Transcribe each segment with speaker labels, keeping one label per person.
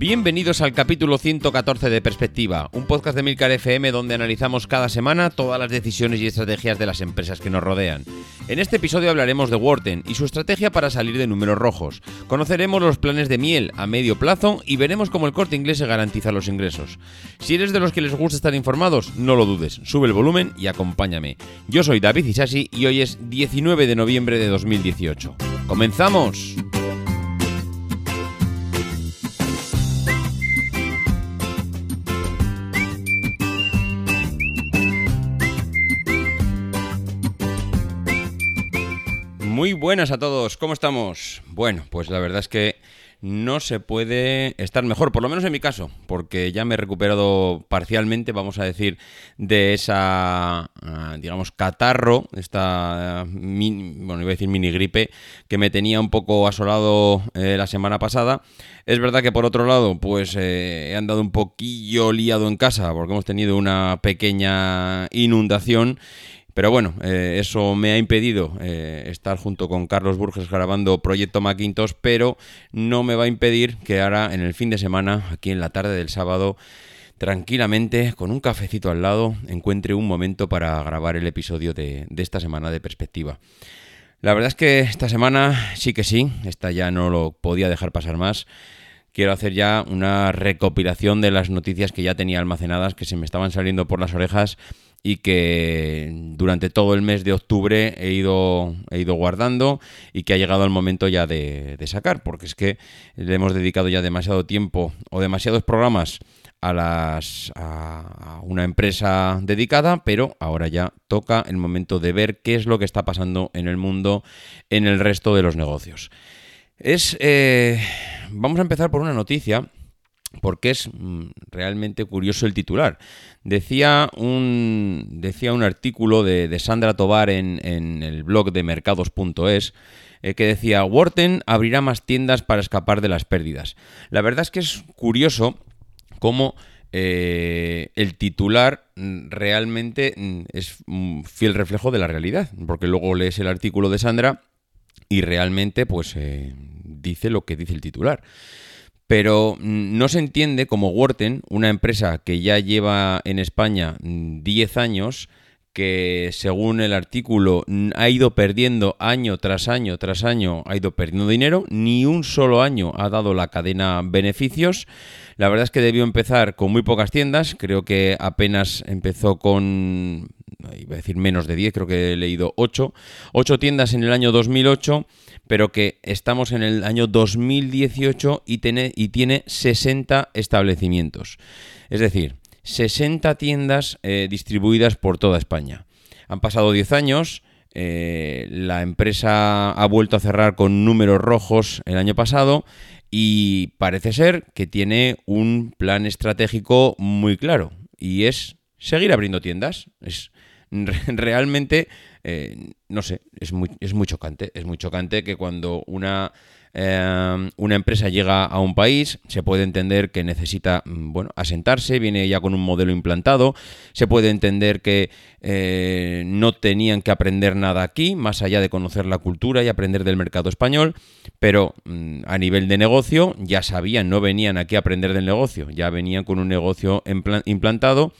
Speaker 1: Bienvenidos al capítulo 114 de Perspectiva, un podcast de Milcar FM donde analizamos cada semana todas las decisiones y estrategias de las empresas que nos rodean. En este episodio hablaremos de Worten y su estrategia para salir de números rojos. Conoceremos los planes de miel a medio plazo y veremos cómo el corte inglés se garantiza los ingresos. Si eres de los que les gusta estar informados, no lo dudes, sube el volumen y acompáñame. Yo soy David Isasi y hoy es 19 de noviembre de 2018. ¡Comenzamos! Muy buenas a todos, ¿cómo estamos? Bueno, pues la verdad es que no se puede estar mejor, por lo menos en mi caso, porque ya me he recuperado parcialmente, vamos a decir, de esa, ah, digamos, catarro, esta, bueno, iba a decir mini gripe, que me tenía un poco asolado eh, la semana pasada. Es verdad que por otro lado, pues eh, he andado un poquillo liado en casa, porque hemos tenido una pequeña inundación pero bueno, eh, eso me ha impedido eh, estar junto con Carlos Burges grabando Proyecto Macintosh, pero no me va a impedir que ahora en el fin de semana, aquí en la tarde del sábado, tranquilamente, con un cafecito al lado, encuentre un momento para grabar el episodio de, de esta semana de perspectiva. La verdad es que esta semana sí que sí, esta ya no lo podía dejar pasar más quiero hacer ya una recopilación de las noticias que ya tenía almacenadas, que se me estaban saliendo por las orejas y que durante todo el mes de octubre he ido, he ido guardando y que ha llegado el momento ya de, sacar, porque es que le hemos dedicado ya demasiado tiempo o demasiados programas a, las, a una empresa dedicada, pero ahora ya toca el momento de ver qué es lo que está pasando en el mundo, en el resto de los negocios. Es, eh, vamos a empezar por una noticia porque es mm, realmente curioso el titular. Decía un, decía un artículo de, Sandra Tobar en, el blog de mercados.es eh, que decía, Worten abrirá más tiendas para escapar de las pérdidas. La verdad es que es curioso cómo eh, el titular mm, realmente mm, es un fiel reflejo de la realidad, porque luego lees el artículo de Sandra y realmente pues eh, dice lo que dice el titular pero no se entiende como Worten, una empresa que ya lleva en España 10 mm, años, que según el artículo ha ido perdiendo año tras año tras año, ha ido perdiendo dinero, ni un solo año ha dado la cadena beneficios. La verdad es que debió empezar con muy pocas tiendas, creo que apenas empezó con, iba a decir menos de 10, creo que he leído 8, 8 tiendas en el año 2008 pero que estamos en el año 2018 y tiene, y tiene 60 establecimientos. Es decir, 60 tiendas eh, distribuidas por toda España. Han pasado 10 años, eh, la empresa ha vuelto a cerrar con números rojos el año pasado y parece ser que tiene un plan estratégico muy claro y es seguir abriendo tiendas. Es realmente eh, no sé, es muy, es muy chocante. Es muy chocante que cuando una Em, una empresa llega a un país, se puede entender que necesita, mm, bueno, asentarse, viene ya con un modelo implantado, se puede entender que eh, no tenían que aprender nada aquí, más allá de conocer la cultura y aprender del mercado español, pero mm, a nivel de negocio ya sabían, no venían aquí a aprender del negocio, ya venían con un negocio implantado.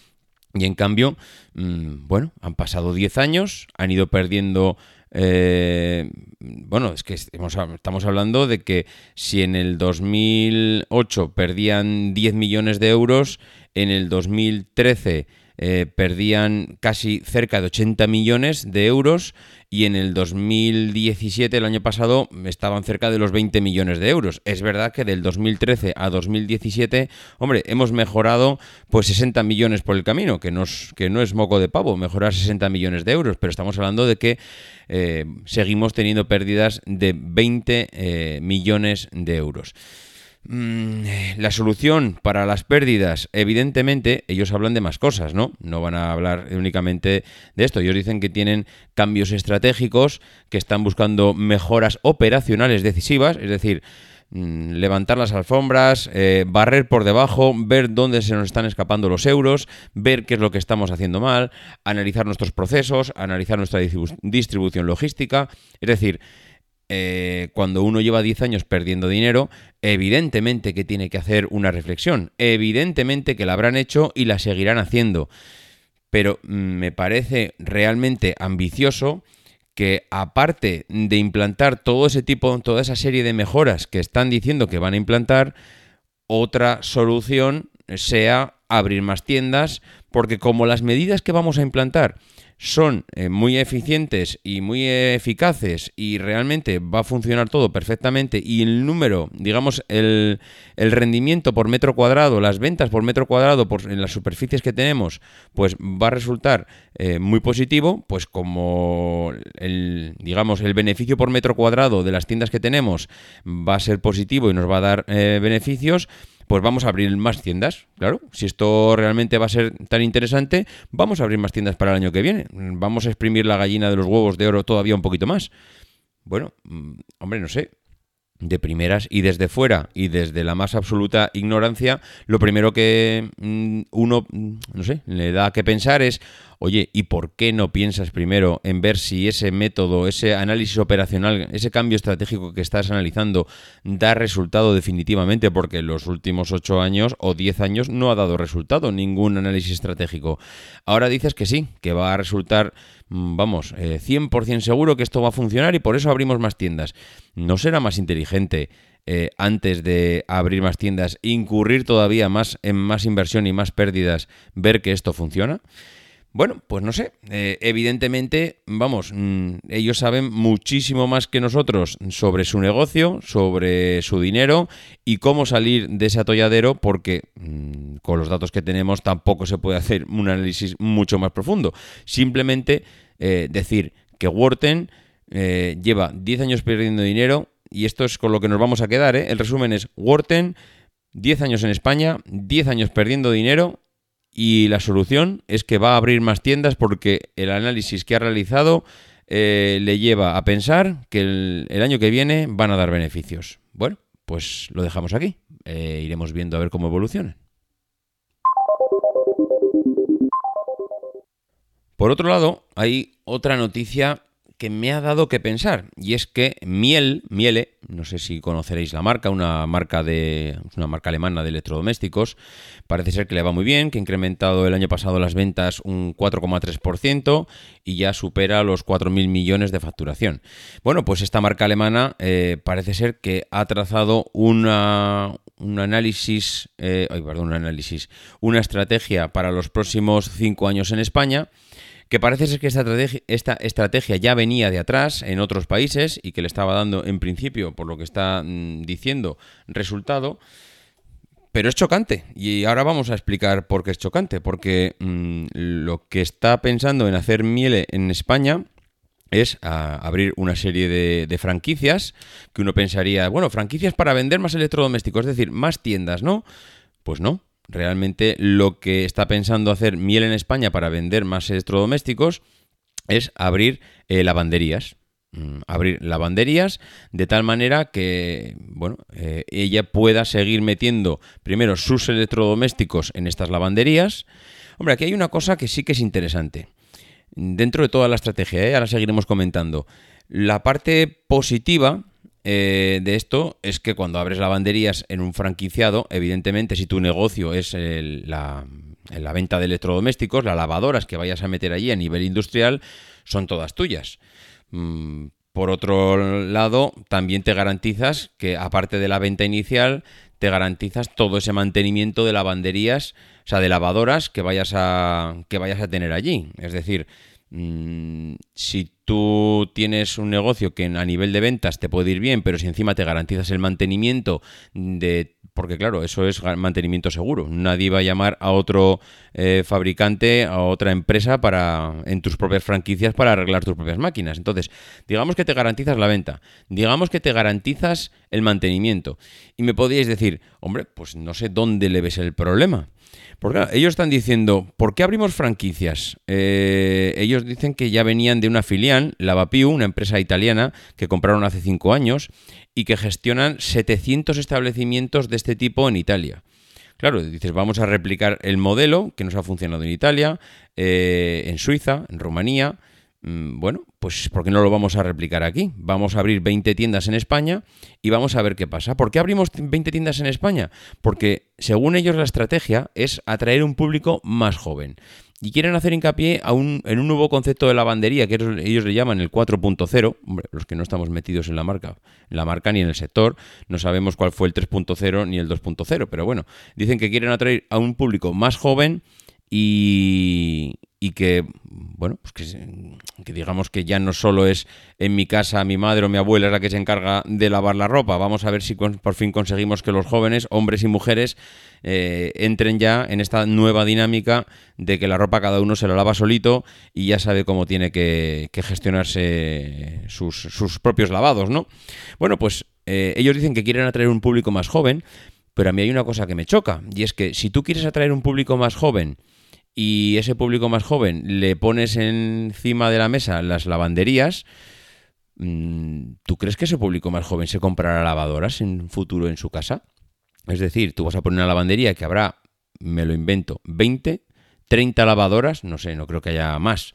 Speaker 1: Y en cambio, mm, bueno, han pasado 10 años, han ido perdiendo eh, bueno, es que estamos hablando de que si en el 2008 perdían 10 millones de euros, en el 2013 eh, perdían casi cerca de 80 millones de euros y en el 2017, el año pasado, estaban cerca de los 20 millones de euros. Es verdad que del 2013 a 2017, hombre, hemos mejorado pues 60 millones por el camino, que no es, que no es moco de pavo, mejorar 60 millones de euros, pero estamos hablando de que eh, seguimos teniendo pérdidas de 20 eh, millones de euros. Mm, la solución para las pérdidas, evidentemente, ellos hablan de más cosas, ¿no? No van a hablar únicamente de esto. Ellos dicen que tienen cambios estratégicos, que están buscando mejoras operacionales decisivas, es decir, mm, levantar las alfombras, eh, barrer por debajo, ver dónde se nos están escapando los euros, ver qué es lo que estamos haciendo mal, analizar nuestros procesos, analizar nuestra distribución logística, es decir, eh, cuando uno lleva 10 años perdiendo dinero, evidentemente que tiene que hacer una reflexión, evidentemente que la habrán hecho y la seguirán haciendo, pero mm, me parece realmente ambicioso que aparte de implantar todo ese tipo, toda esa serie de mejoras que están diciendo que van a implantar, otra solución sea abrir más tiendas, porque como las medidas que vamos a implantar son eh, muy eficientes y muy eficaces y realmente va a funcionar todo perfectamente y el número, digamos, el, rendimiento por metro cuadrado, las ventas por metro cuadrado por, en las superficies que tenemos, pues va a resultar eh, muy positivo, pues como el, digamos, el beneficio por metro cuadrado de las tiendas que tenemos va a ser positivo y nos va a dar eh, beneficios, pues vamos a abrir más tiendas. Claro, si esto realmente va a ser tan interesante, vamos a abrir más tiendas para el año que viene. Vamos a exprimir la gallina de los huevos de oro todavía un poquito más. Bueno, mm, hombre, no sé de primeras y desde fuera y desde la más absoluta ignorancia, lo primero que mm, uno, mm, no sé, le da que pensar es, oye, ¿y por qué no piensas primero en ver si ese método, ese análisis operacional, ese cambio estratégico que estás analizando da resultado definitivamente? Porque los últimos ocho años o diez años no ha dado resultado ningún análisis estratégico. Ahora dices que sí, que va a resultar Mm, vamos, 100% eh, seguro que esto va a funcionar y por eso abrimos más tiendas. ¿No será más inteligente eh, antes de abrir más tiendas incurrir todavía más en más inversión y más pérdidas ver que esto funciona? Bueno, pues no sé. Eh, evidentemente, vamos, mm, ellos saben muchísimo más que nosotros sobre su negocio, sobre su dinero y cómo salir de ese atolladero, porque mm, con los datos que tenemos tampoco se puede hacer un análisis mucho más profundo. Simplemente eh, decir que Worten eh, lleva 10 años perdiendo dinero y esto es con lo que nos vamos a quedar. El resumen es Worten, 10 años en España, 10 años perdiendo dinero y la solución es que va a abrir más tiendas porque el análisis que ha realizado eh, le lleva a pensar que el, año que viene van a dar beneficios. Bueno, pues lo dejamos aquí. Eh, iremos viendo a ver cómo evoluciona. Por otro lado, hay otra noticia que me ha dado que pensar y es que Miel, Miele, no sé si conoceréis la marca, una marca de una marca alemana de electrodomésticos, parece ser que le va muy bien, que ha incrementado el año pasado las ventas un 4,3% y ya supera los 4.000 millones de facturación. Bueno, pues esta marca alemana eh, parece ser que ha trazado una, un análisis, eh, perdón, un análisis, una estrategia para los próximos cinco años en España que parece ser que esta estrategia, ya venía de atrás en otros países y que le estaba dando en principio, por lo que está mm, diciendo, resultado. Pero es chocante y ahora vamos a explicar por qué es chocante, porque mm, lo que está pensando en hacer Miele en España es abrir una serie de, franquicias que uno pensaría, bueno, franquicias para vender más electrodomésticos, es decir, más tiendas, ¿no? Pues no, realmente lo que está pensando hacer Miel en España para vender más electrodomésticos es abrir eh, lavanderías. Mm, abrir lavanderías de tal manera que bueno eh, ella pueda seguir metiendo primero sus electrodomésticos en estas lavanderías hombre aquí hay una cosa que sí que es interesante dentro de toda la estrategia ¿eh? ahora seguiremos comentando la parte positiva eh, de esto es que cuando abres lavanderías en un franquiciado, evidentemente si tu negocio es la, venta de electrodomésticos, las lavadoras que vayas a meter allí a nivel industrial son todas tuyas. Mm, por otro lado, también te garantizas que aparte de la venta inicial, te garantizas todo ese mantenimiento de lavanderías, o sea, de lavadoras que vayas a, que vayas a tener allí. Es decir, si tú tienes un negocio que a nivel de ventas te puede ir bien, pero si encima te garantizas el mantenimiento de... Porque claro, eso es mantenimiento seguro. Nadie va a llamar a otro eh, fabricante, a otra empresa para en tus propias franquicias para arreglar tus propias máquinas. Entonces, digamos que te garantizas la venta, digamos que te garantizas el mantenimiento. Y me podríais decir, hombre, pues no sé dónde le ves el problema. Porque ellos están diciendo, ¿por qué abrimos franquicias? Eh, ellos dicen que ya venían de una filial, Lavapiu, una empresa italiana que compraron hace cinco años y que gestionan 700 establecimientos de este tipo en Italia. Claro, dices, vamos a replicar el modelo que nos ha funcionado en Italia, eh, en Suiza, en Rumanía, bueno, pues ¿por qué no lo vamos a replicar aquí? Vamos a abrir 20 tiendas en España y vamos a ver qué pasa. ¿Por qué abrimos 20 tiendas en España? Porque según ellos la estrategia es atraer un público más joven. Y quieren hacer hincapié en un nuevo concepto de lavandería, que ellos le llaman el 4.0. Hombre, los que no estamos metidos en la marca, en la marca ni en el sector, no sabemos cuál fue el 3.0 ni el 2.0. Pero bueno, dicen que quieren atraer a un público más joven y que, bueno, pues que, digamos que ya no solo es en mi casa mi madre o mi abuela es la que se encarga de lavar la ropa. Vamos a ver si por fin conseguimos que los jóvenes, hombres y mujeres, eh, entren ya en esta nueva dinámica de que la ropa cada uno se la lava solito y ya sabe cómo tiene que, gestionarse sus, propios lavados, ¿no? Bueno, pues eh, ellos dicen que quieren atraer un público más joven, pero a mí hay una cosa que me choca, y es que si tú quieres atraer un público más joven, y ese público más joven le pones encima de la mesa las lavanderías, mm, ¿tú crees que ese público más joven se comprará lavadoras en futuro en su casa? Es decir, tú vas a poner una lavandería que habrá, me lo invento, 20, 30 lavadoras, no sé, no creo que haya más.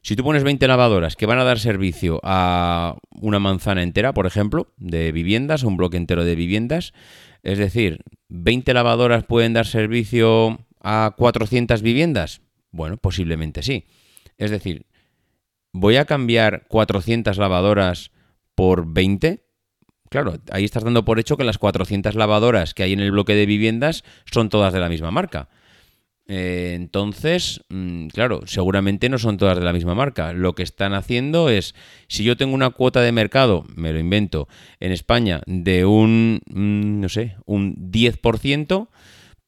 Speaker 1: Si tú pones 20 lavadoras que van a dar servicio a una manzana entera, por ejemplo, de viviendas, un bloque entero de viviendas, es decir, 20 lavadoras pueden dar servicio a 400 viviendas? Bueno, posiblemente sí. Es decir, ¿voy a cambiar 400 lavadoras por 20? Claro, ahí estás dando por hecho que las 400 lavadoras que hay en el bloque de viviendas son todas de la misma marca. Eh, entonces, mm, claro, seguramente no son todas de la misma marca. Lo que están haciendo es, si yo tengo una cuota de mercado, me lo invento, en España de un, mm, no sé, un 10%,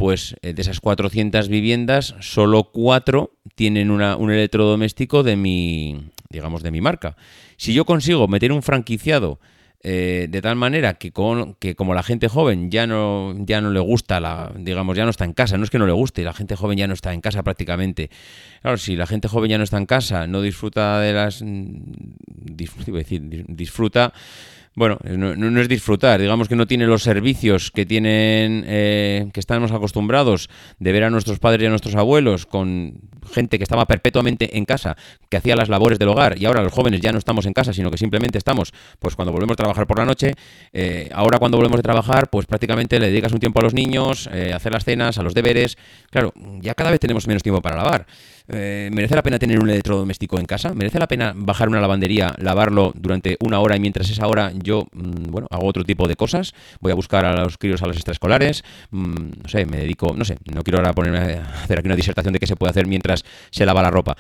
Speaker 1: pues eh, de esas 400 viviendas, solo 4 tienen un electrodoméstico de mi, digamos, de mi marca. Si yo consigo meter un franquiciado eh, de tal manera que, con, que como la gente joven ya no, ya no le gusta, la, digamos, ya no está en casa, no es que no le guste, la gente joven ya no está en casa prácticamente. Claro, si la gente joven ya no está en casa, no disfruta de las... disfruta bueno, no, es disfrutar, digamos que no tiene los servicios que tienen, eh, que estamos acostumbrados de ver a nuestros padres y a nuestros abuelos con gente que estaba perpetuamente en casa, que hacía las labores del hogar y ahora los jóvenes ya no estamos en casa, sino que simplemente estamos, pues cuando volvemos a trabajar por la noche, eh, ahora cuando volvemos a trabajar, pues prácticamente le dedicas un tiempo a los niños, eh, a hacer las cenas, a los deberes, claro, ya cada vez tenemos menos tiempo para lavar. Eh, ¿Merece la pena tener un electrodoméstico en casa? ¿Merece la pena bajar una lavandería, lavarlo durante una hora y mientras esa hora yo, mm, bueno, hago otro tipo de cosas? Voy a buscar a los críos a las extraescolares, mm, no sé, me dedico, no sé, no quiero ahora ponerme hacer aquí una disertación de qué se puede hacer mientras se lava la ropa.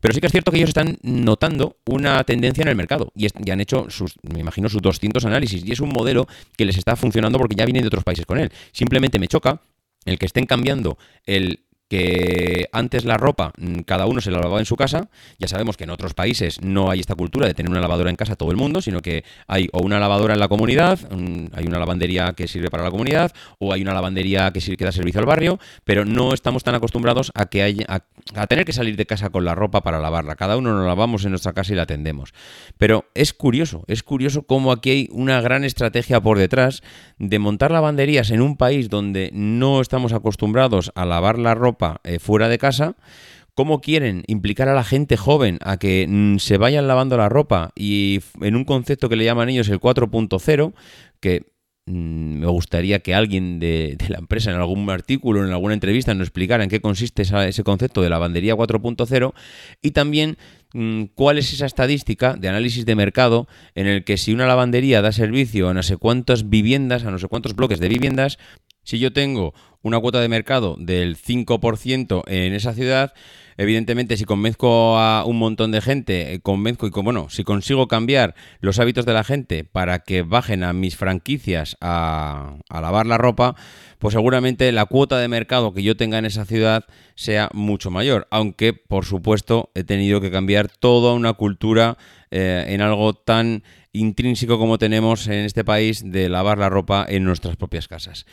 Speaker 1: Pero sí que es cierto que ellos están notando una tendencia en el mercado y, han hecho sus, me imagino, sus 200 análisis y es un modelo que les está funcionando porque ya vienen de otros países con él. Simplemente me choca el que estén cambiando el que antes la ropa mm, cada uno se la lavaba en su casa. Ya sabemos que en otros países no hay esta cultura de tener una lavadora en casa todo el mundo, sino que hay o una lavadora en la comunidad, mm, hay una lavandería que sirve para la comunidad, o hay una lavandería que, que da servicio al barrio, pero no estamos tan acostumbrados a que haya, a, tener que salir de casa con la ropa para lavarla. Cada uno nos lavamos en nuestra casa y la atendemos. Pero es curioso, es curioso cómo aquí hay una gran estrategia por detrás de montar lavanderías en un país donde no estamos acostumbrados a lavar la ropa eh, fuera de casa, cómo quieren implicar a la gente joven a que mm, se vayan lavando la ropa y en un concepto que le llaman ellos el 4.0, que mm, me gustaría que alguien de, la empresa en algún artículo, en alguna entrevista, nos explicara en qué consiste ese concepto de lavandería 4.0 y también mm, cuál es esa estadística de análisis de mercado en el que si una lavandería da servicio a no sé cuántas viviendas, a no sé cuántos bloques de viviendas, si yo tengo una cuota de mercado del 5% en esa ciudad, evidentemente si convenzco a un montón de gente, eh, convenzco y bueno, si consigo cambiar los hábitos de la gente para que bajen a mis franquicias a, a lavar la ropa, pues seguramente la cuota de mercado que yo tenga en esa ciudad sea mucho mayor. Aunque, por supuesto, he tenido que cambiar toda una cultura eh, en algo tan intrínseco como tenemos en este país de lavar la ropa en nuestras propias casas.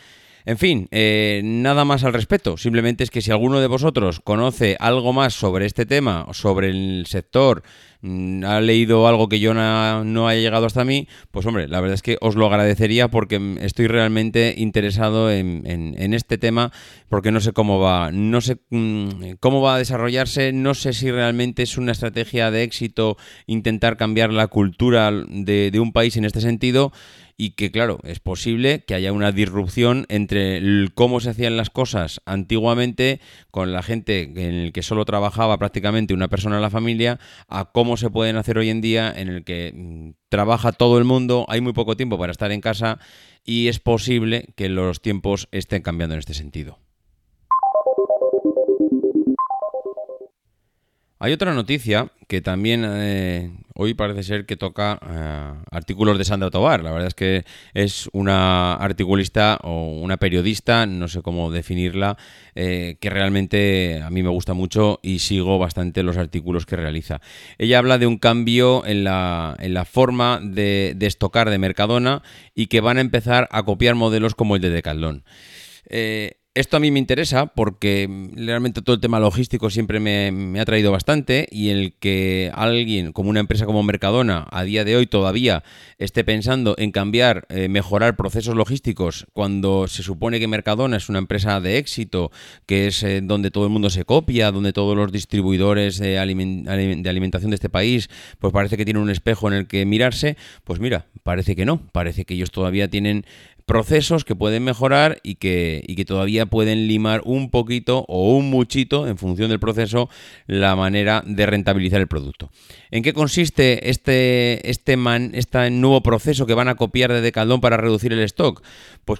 Speaker 1: En fin, eh, nada más al respecto. Simplemente es que si alguno de vosotros conoce algo más sobre este tema, sobre el sector, ha leído algo que yo no, haya llegado hasta mí, pues hombre, la verdad es que os lo agradecería porque estoy realmente interesado en, este tema, porque no sé cómo va, no sé mm, cómo va a desarrollarse, no sé si realmente es una estrategia de éxito intentar cambiar la cultura de un país en este sentido y que claro, es posible que haya una disrupción entre cómo se hacían las cosas antiguamente con la gente en el que solo trabajaba prácticamente una persona en la familia a cómo se pueden hacer hoy en día en el que mm, trabaja todo el mundo, hay muy poco tiempo para estar en casa y es posible que los tiempos estén cambiando en este sentido. Hay otra noticia que también eh, hoy parece ser que toca eh, artículos de Sandra Tobar. La verdad es que es una articulista o una periodista, no sé cómo definirla, eh, que realmente a mí me gusta mucho y sigo bastante los artículos que realiza. Ella habla de un cambio en la, forma de, de estocar de Mercadona y que van a empezar a copiar modelos como el de Decathlon. Esto a mí me interesa porque realmente todo el tema logístico siempre me, ha traído bastante y el que alguien como una empresa como Mercadona a día de hoy todavía esté pensando en cambiar, eh, mejorar procesos logísticos cuando se supone que Mercadona es una empresa de éxito, que es eh, donde todo el mundo se copia, donde todos los distribuidores de, de alimentación de este país pues parece que tienen un espejo en el que mirarse, pues mira, parece que no, parece que ellos todavía tienen procesos que pueden mejorar y que, y que todavía pueden limar un poquito o un muchito en función del proceso la manera de rentabilizar el producto. ¿En qué consiste este, este, man, este nuevo proceso que van a copiar de Decaldón para reducir el stock? Pues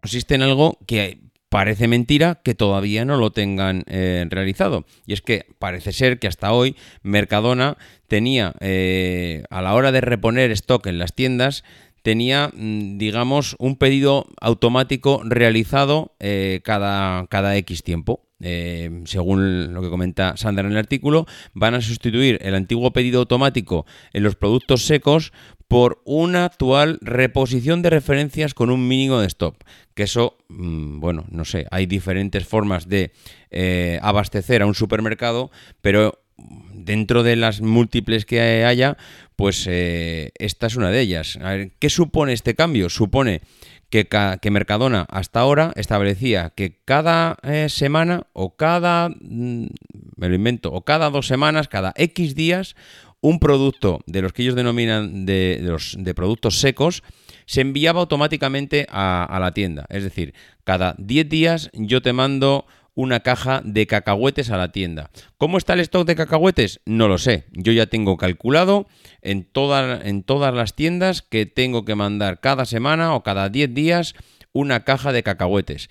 Speaker 1: Consiste en algo que parece mentira que todavía no lo tengan eh, realizado. Y es que parece ser que hasta hoy Mercadona tenía, eh, a la hora de reponer stock en las tiendas, tenía, mm, digamos, un pedido automático realizado eh, cada, cada X tiempo. Según lo que comenta Sandra en el artículo, van a sustituir el antiguo pedido automático en los productos secos por una actual reposición de referencias con un mínimo de stop. Que eso, mm, bueno, no sé, hay diferentes formas de eh, abastecer a un supermercado, pero dentro de las múltiples que haya, pues eh, esta es una de ellas. ¿Qué supone este cambio? Supone que, que, Mercadona hasta ahora establecía que cada eh, semana o cada, mm, me lo invento, o cada dos semanas, cada X días, un producto de los que ellos denominan de, los, de productos secos se enviaba automáticamente a, a la tienda. Es decir, cada 10 días yo te mando una caja de cacahuetes a la tienda. ¿Cómo está el stock de cacahuetes? No lo sé. Yo ya tengo calculado en, en todas las tiendas que tengo que mandar cada semana o cada 10 días una caja de cacahuetes.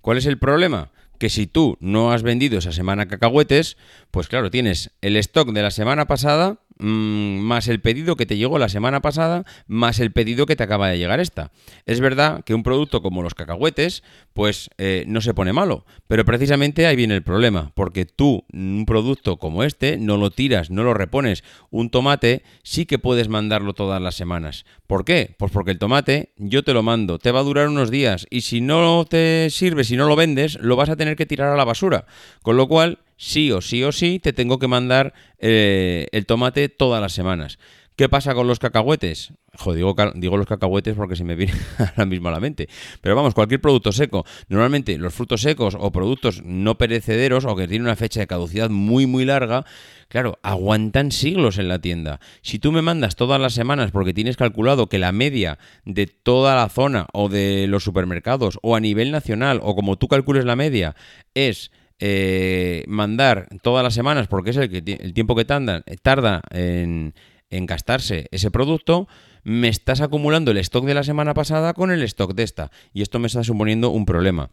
Speaker 1: ¿Cuál es el problema? que si tú no has vendido esa semana cacahuetes, pues claro, tienes el stock de la semana pasada más el pedido que te llegó la semana pasada, más el pedido que te acaba de llegar esta. Es verdad que un producto como los cacahuetes, pues eh, no se pone malo, pero precisamente ahí viene el problema, porque tú un producto como este no lo tiras, no lo repones. Un tomate sí que puedes mandarlo todas las semanas. ¿Por qué? Pues porque el tomate yo te lo mando, te va a durar unos días y si no te sirve, si no lo vendes, lo vas a tener que tirar a la basura. Con lo cual sí o sí o sí te tengo que mandar eh, el tomate todas las semanas. ¿Qué pasa con los cacahuetes? Joder, digo, digo, los cacahuetes porque se me viene ahora mismo a la mente. Pero vamos, cualquier producto seco. Normalmente los frutos secos o productos no perecederos o que tienen una fecha de caducidad muy muy larga, claro, aguantan siglos en la tienda. Si tú me mandas todas las semanas porque tienes calculado que la media de toda la zona o de los supermercados o a nivel nacional o como tú calcules la media es eh, mandar todas las semanas, porque es el, que, el tiempo que tarda, tarda en, gastarse ese producto, me estás acumulando el stock de la semana pasada con el stock de esta. Y esto me está suponiendo un problema.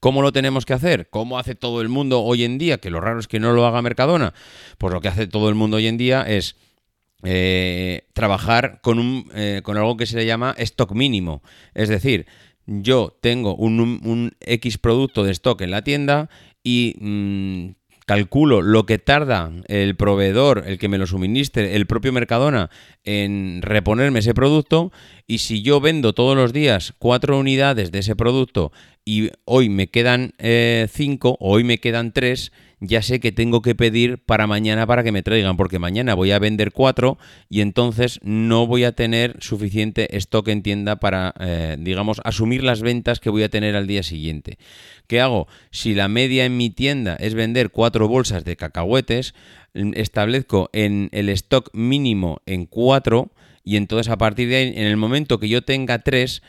Speaker 1: ¿Cómo lo tenemos que hacer? ¿Cómo hace todo el mundo hoy en día? Que lo raro es que no lo haga Mercadona. Pues lo que hace todo el mundo hoy en día es eh, trabajar con, un, eh, con algo que se le llama stock mínimo. Es decir, yo tengo un, X producto de stock en la tienda y mm, calculo lo que tarda el proveedor, el que me lo suministre, el propio Mercadona, en reponerme ese producto, y si yo vendo todos los días cuatro unidades de ese producto y hoy me quedan eh, cinco o hoy me quedan tres, ya sé que tengo que pedir para mañana para que me traigan, porque mañana voy a vender cuatro y entonces no voy a tener suficiente stock en tienda para, eh, digamos, asumir las ventas que voy a tener al día siguiente. ¿Qué hago? Si la media en mi tienda es vender cuatro bolsas de cacahuetes, establezco en el stock mínimo en cuatro y entonces a partir de ahí, en el momento que yo tenga tres,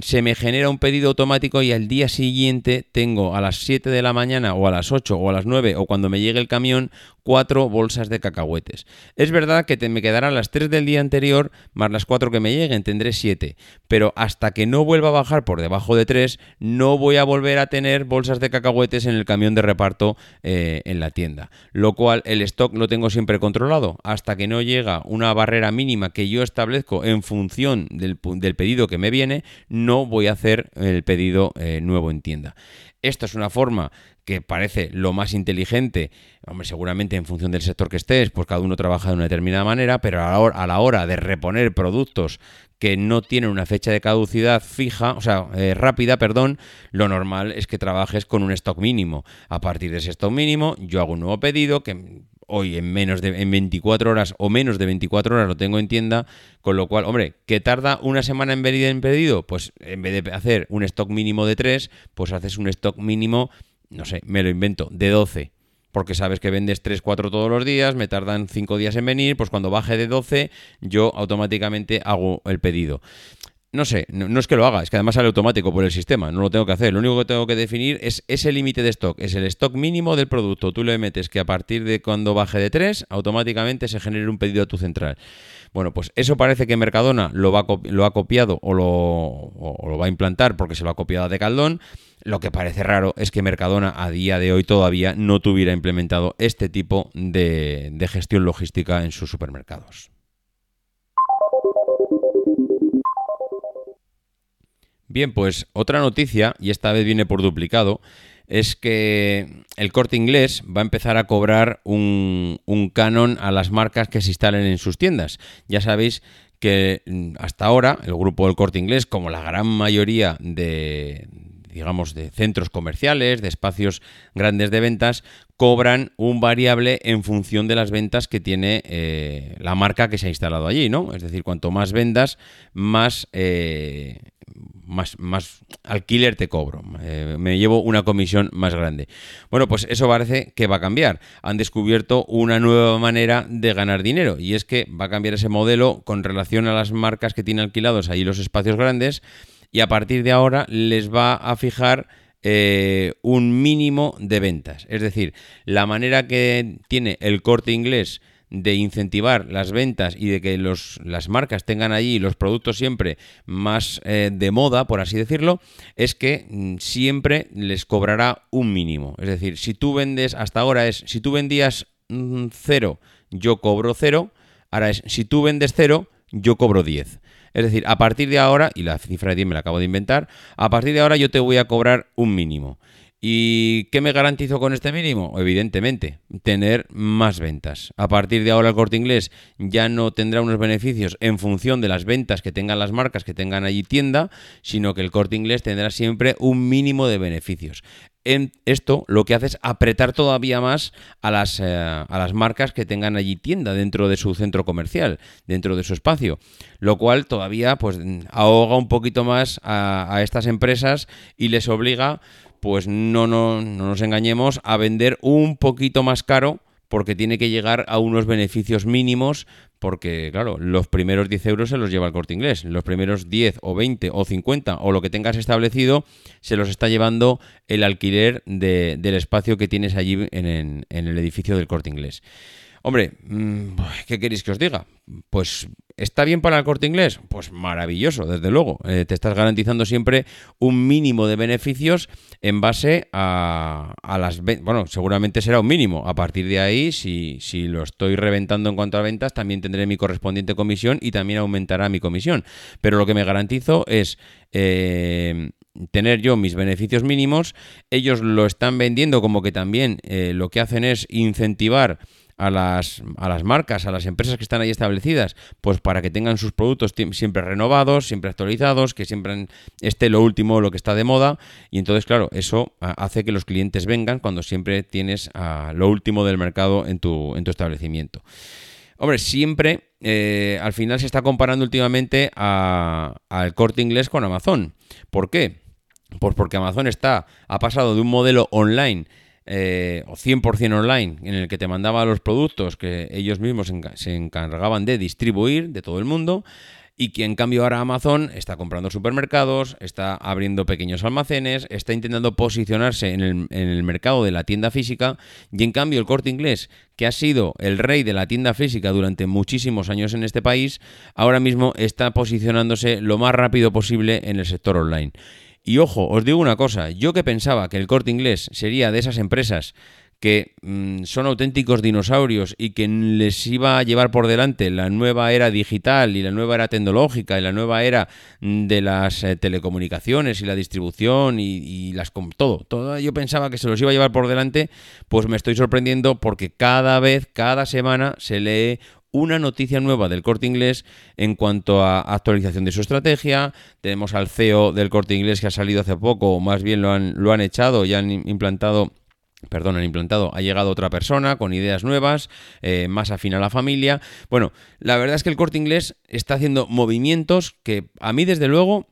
Speaker 1: se me genera un pedido automático y al día siguiente tengo a las 7 de la mañana o a las 8 o a las 9 o cuando me llegue el camión cuatro bolsas de cacahuetes. Es verdad que te, me quedarán las 3 del día anterior más las 4 que me lleguen, tendré 7, pero hasta que no vuelva a bajar por debajo de 3 no voy a volver a tener bolsas de cacahuetes en el camión de reparto eh, en la tienda, lo cual el stock lo tengo siempre controlado hasta que no llega una barrera mínima que yo establezco en función del, del pedido que me viene, no voy a hacer el pedido eh, nuevo en tienda. Esta es una forma que parece lo más inteligente, hombre, seguramente en función del sector que estés, pues cada uno trabaja de una determinada manera, pero a la hora, a la hora de reponer productos que no tienen una fecha de caducidad fija, o sea, eh, rápida, perdón, lo normal es que trabajes con un stock mínimo. A partir de ese stock mínimo, yo hago un nuevo pedido que hoy en menos de en 24 horas o menos de 24 horas lo tengo en tienda, con lo cual, hombre, que tarda una semana en venir en pedido, pues en vez de hacer un stock mínimo de 3, pues haces un stock mínimo, no sé, me lo invento, de 12. Porque sabes que vendes 3, 4 todos los días, me tardan 5 días en venir, pues cuando baje de 12 yo automáticamente hago el pedido. No sé, no, es que lo haga, es que además sale automático por el sistema, no lo tengo que hacer. Lo único que tengo que definir es ese límite de stock, es el stock mínimo del producto. Tú le metes que a partir de cuando baje de 3, automáticamente se genere un pedido a tu central. Bueno, pues eso parece que Mercadona lo, va, lo ha copiado o lo, va a implantar porque se lo ha copiado de Caldón. Lo que parece raro es que Mercadona a día de hoy todavía no tuviera implementado este tipo de gestión logística en sus supermercados. Bien, pues otra noticia, y esta vez viene por duplicado, es que el corte inglés va a empezar a cobrar un, canon a las marcas que se instalen en sus tiendas. Ya sabéis que mm, hasta ahora el grupo del corte inglés, como la gran mayoría de, digamos, de centros comerciales, de espacios grandes de ventas, cobran un variable en función de las ventas que tiene eh, la marca que se ha instalado allí, ¿no? Es decir, cuanto más vendas, más eh, más, más alquiler te cobro, eh, me llevo una comisión más grande. Bueno, pues eso parece que va a cambiar. Han descubierto una nueva manera de ganar dinero y es que va a cambiar ese modelo con relación a las marcas que tienen alquilados ahí los espacios grandes y a partir de ahora les va a fijar eh, un mínimo de ventas. Es decir, la manera que tiene el corte inglés de incentivar las ventas y de que los, las marcas tengan allí los productos siempre más eh, de moda, por así decirlo, es que mm, siempre les cobrará un mínimo. Es decir, si tú vendes, hasta ahora es, si tú vendías mm, cero, yo cobro cero, ahora es, si tú vendes cero, yo cobro 10. Es decir, a partir de ahora, y la cifra de 10 me la acabo de inventar, a partir de ahora yo te voy a cobrar un mínimo. ¿Y qué me garantizo con este mínimo? Evidentemente, tener más ventas. A partir de ahora el corte inglés ya no tendrá unos beneficios en función de las ventas que tengan las marcas que tengan allí tienda, sino que el corte inglés tendrá siempre un mínimo de beneficios. En esto lo que hace es apretar todavía más a las, eh, a las marcas que tengan allí tienda dentro de su centro comercial, dentro de su espacio, lo cual todavía pues ahoga un poquito más a, a estas empresas y les obliga pues no, no, no nos engañemos, a vender un poquito más caro porque tiene que llegar a unos beneficios mínimos, porque claro, los primeros 10 euros se los lleva el corte inglés, los primeros 10 o 20 o 50 o lo que tengas establecido, se los está llevando el alquiler del espacio que tienes allí en el edificio del corte inglés. Hombre, mm, ¿qué queréis que os diga? Pues ¿Está bien para el corte inglés? Pues maravilloso, desde luego. Eh, te estás garantizando siempre un mínimo de beneficios en base a, las ventas. Bueno, seguramente será un mínimo. A partir de ahí, si, si, lo estoy reventando en cuanto a ventas, también tendré mi correspondiente comisión y también aumentará mi comisión. Pero lo que me garantizo es eh, tener yo mis beneficios mínimos. Ellos lo están vendiendo como que también eh, lo que hacen es incentivar a las, a las marcas, a las empresas que están ahí establecidas, pues para que tengan sus productos siempre renovados, siempre actualizados, que siempre esté lo último, lo que está de moda. Y entonces, claro, eso hace que los clientes vengan cuando siempre tienes lo último del mercado en tu, en tu establecimiento. Hombre, siempre eh, al final se está comparando últimamente al corte inglés con Amazon. ¿Por qué? Pues porque Amazon está, ha pasado de un modelo online eh, o 100% online, en el que te mandaba los productos que ellos mismos se encargaban de distribuir de todo el mundo, y que en cambio ahora Amazon está comprando supermercados, está abriendo pequeños almacenes, está intentando posicionarse en el, en el, mercado de la tienda física y en cambio el corte inglés, que ha sido el rey de la tienda física durante muchísimos años en este país, ahora mismo está posicionándose lo más rápido posible en el sector online. Y ojo, os digo una cosa, yo que pensaba que el corte inglés sería de esas empresas que mm, son auténticos dinosaurios y que les iba a llevar por delante la nueva era digital y la nueva era tecnológica y la nueva era mm, de las eh, telecomunicaciones y la distribución y, las todo, todo, yo pensaba que se los iba a llevar por delante, pues me estoy sorprendiendo porque cada vez, cada semana se lee una noticia nueva del corte inglés en cuanto a actualización de su estrategia. Tenemos al CEO del corte inglés que ha salido hace poco, o más bien lo han, lo han echado y han implantado perdón, han implantado, ha llegado otra persona con ideas nuevas, eh, más afín a la familia. Bueno, la verdad es que el corte inglés está haciendo movimientos que a mí desde luego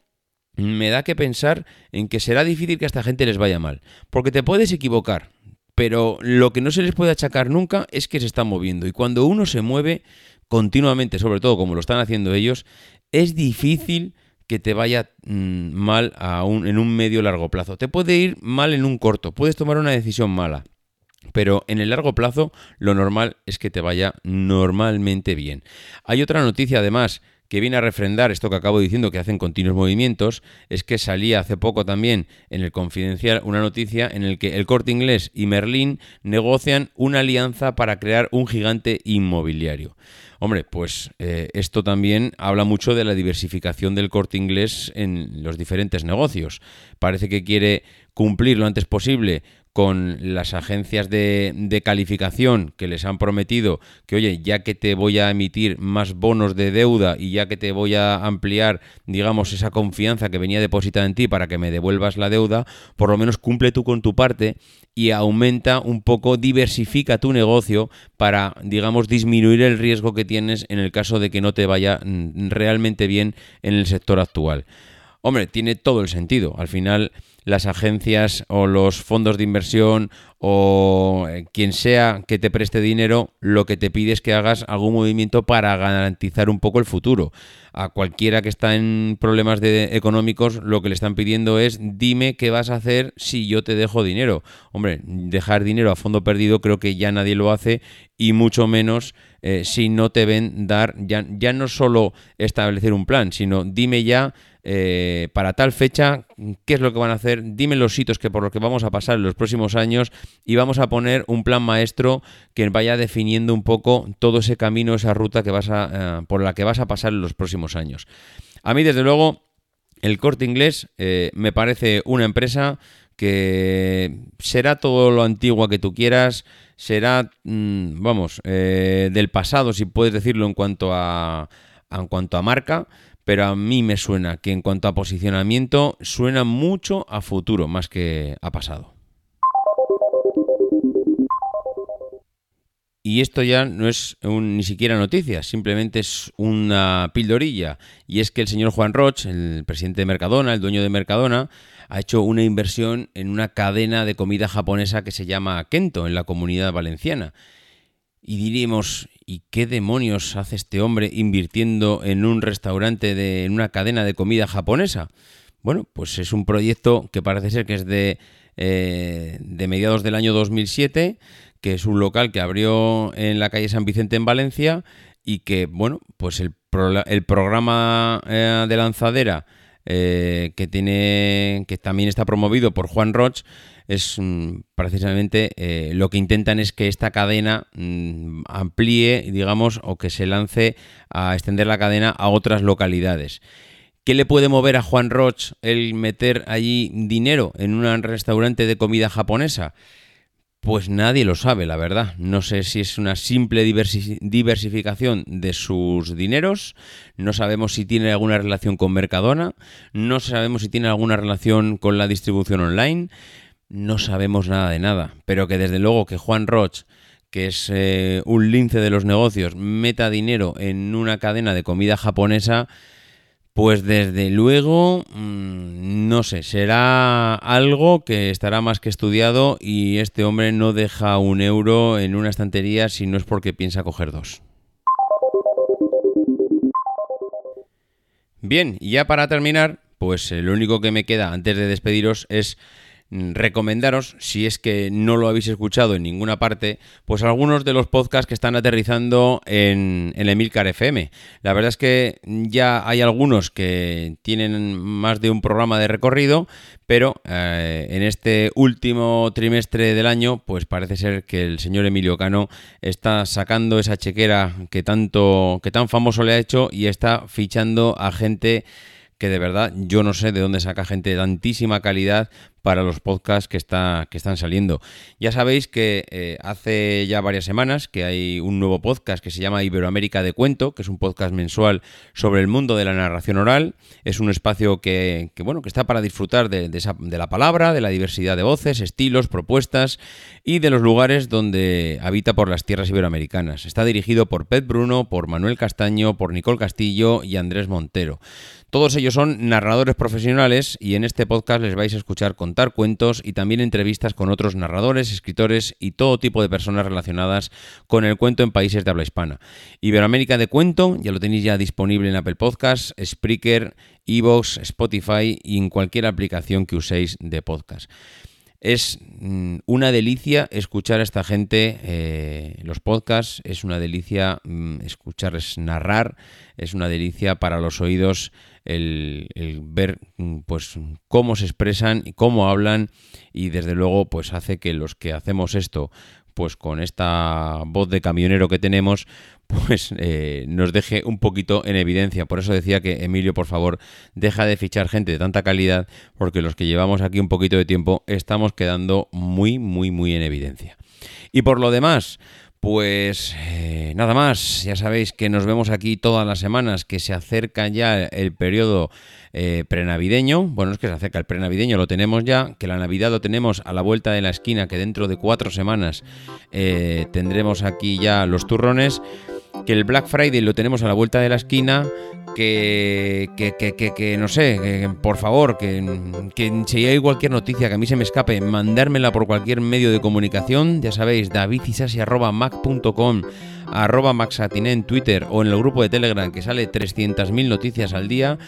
Speaker 1: me da que pensar en que será difícil que a esta gente les vaya mal, porque te puedes equivocar, pero lo que no se les puede achacar nunca es que se están moviendo. Y cuando uno se mueve continuamente, sobre todo como lo están haciendo ellos, es difícil que te vaya mm, mal en un medio largo plazo. Te puede ir mal en un corto, puedes tomar una decisión mala. Pero en el largo plazo lo normal es que te vaya normalmente bien. Hay otra noticia además que viene a refrendar esto que acabo diciendo que hacen continuos movimientos, es que salía hace poco también en el Confidencial una noticia en el que el Corte Inglés y Merlín negocian una alianza para crear un gigante inmobiliario. Hombre, pues eh, esto también habla mucho de la diversificación del corte inglés en los diferentes negocios. Parece que quiere cumplir lo antes posible con las agencias de, calificación que les han prometido que, oye, ya que te voy a emitir más bonos de deuda y ya que te voy a ampliar, digamos, esa confianza que venía depositada en ti para que me devuelvas la deuda, por lo menos cumple tú con tu parte y aumenta un poco, diversifica tu negocio para, digamos, disminuir el riesgo que tienes en el caso de que no te vaya mm, realmente bien en el sector actual. Hombre, tiene todo el sentido. Al final las agencias o los fondos de inversión o eh, quien sea que te preste dinero, lo que te pide es que hagas algún movimiento para garantizar un poco el futuro. A cualquiera que está en problemas de, económicos, lo que le están pidiendo es dime qué vas a hacer si yo te dejo dinero. Hombre, dejar dinero a fondo perdido creo que ya nadie lo hace y mucho menos eh, si no te ven dar, ya, ya no solo establecer un plan, sino dime ya eh, para tal fecha, qué es lo que van a hacer, dime los sitios que por los que vamos a pasar en los próximos años y vamos a poner un plan maestro que vaya definiendo un poco todo ese camino, esa ruta que vas a, eh, por la que vas a pasar en los próximos años. A mí, desde luego, el corte inglés eh, me parece una empresa que será todo lo antiguo que tú quieras, será, mm, vamos, del pasado, si puedes decirlo en cuanto a, en cuanto a marca, pero a mí me suena que en cuanto a posicionamiento suena mucho a futuro más que a pasado. Y esto ya no es ni siquiera noticia, simplemente es una pildorilla. Y es que el señor Juan Roch, el presidente de Mercadona, el dueño de Mercadona, ha hecho una inversión en una cadena de comida japonesa que se llama Kento, en la comunidad valenciana. Y diríamos, ¿y qué demonios hace este hombre invirtiendo en un restaurante de en una cadena de comida japonesa? Bueno, pues es un proyecto que parece ser que es de, eh, de mediados del año 2007, que es un local que abrió en la calle San Vicente en Valencia y que, bueno, pues el, el programa eh, de lanzadera eh, que tiene que también está promovido por Juan Roch es mm, precisamente eh, lo que intentan es que esta cadena mm, amplíe, digamos, o que se lance a extender la cadena a otras localidades. ¿Qué le puede mover a Juan Roch el meter allí dinero en un restaurante de comida japonesa? Pues nadie lo sabe, la verdad. No sé si es una simple diversificación de sus dineros, no sabemos si tiene alguna relación con Mercadona, no sabemos si tiene alguna relación con la distribución online, no sabemos nada de nada, pero que desde luego que Juan Roch, que es eh, un lince de los negocios, meta dinero en una cadena de comida japonesa, pues desde luego, mm, no sé, será algo que estará más que estudiado y este hombre no deja un euro en una estantería si no es porque piensa coger dos. Bien, ya para terminar, pues lo único que me queda antes de despediros es recomendaros, si es que no lo habéis escuchado en ninguna parte, pues algunos de los podcasts que están aterrizando en, en Emilcar FM. La verdad es que ya hay algunos que tienen más de un programa de recorrido, pero eh, en este último trimestre del año, pues parece ser que el señor Emilio Cano está sacando esa chequera que tanto, que tan famoso le ha hecho y está fichando a gente que de verdad yo no sé de dónde saca gente de tantísima calidad para los podcasts que, está, que están saliendo. Ya sabéis que eh, hace ya varias semanas que hay un nuevo podcast que se llama Iberoamérica de Cuento, que es un podcast mensual sobre el mundo de la narración oral. Es un espacio que, bueno, que está para disfrutar de, de la palabra, de la diversidad de voces, estilos, propuestas y de los lugares donde habita por las tierras iberoamericanas. Está dirigido por Pet Bruno, por Manuel Castaño, por Nicole Castillo y Andrés Montero. Todos ellos son narradores profesionales y en este podcast les vais a escuchar con contar cuentos y también entrevistas con otros narradores, escritores y todo tipo de personas relacionadas con el cuento en países de habla hispana. Iberoamérica de Cuento ya lo tenéis ya disponible en Apple Podcasts, Spreaker, Evox, Spotify y en cualquier aplicación que uséis de podcast. Es mm, una delicia escuchar a esta gente eh, los podcasts, es una delicia mm, escucharles narrar, es una delicia para los oídos el, ver mm, pues cómo se expresan y cómo hablan y desde luego pues hace que los que hacemos esto pues con esta voz de camionero que tenemos, pues eh, nos deje un poquito en evidencia. Por eso decía que Emilio, por favor, deja de fichar gente de tanta calidad, porque los que llevamos aquí un poquito de tiempo estamos quedando muy, muy, muy en evidencia. Y por lo demás, pues eh, nada más, ya sabéis que nos vemos aquí todas las semanas, que se acerca ya el periodo eh, prenavideño. Bueno, es que se acerca el prenavideño, lo tenemos ya, que la Navidad lo tenemos a la vuelta de la esquina, que dentro de cuatro semanas eh, tendremos aquí ya los turrones que el Black Friday lo tenemos a la vuelta de la esquina, que, que, que, que no sé, por favor, que, si hay cualquier noticia que a mí se me escape, mandármela por cualquier medio de comunicación, ya sabéis, davidisasi.mac.com, arroba maxatiné en Twitter o en el grupo de Telegram que sale 300.000 noticias al día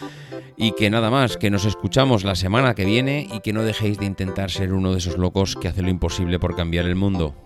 Speaker 1: y que nada más, que nos escuchamos la semana que viene y que no dejéis de intentar ser uno de esos locos que hace lo imposible por cambiar el mundo.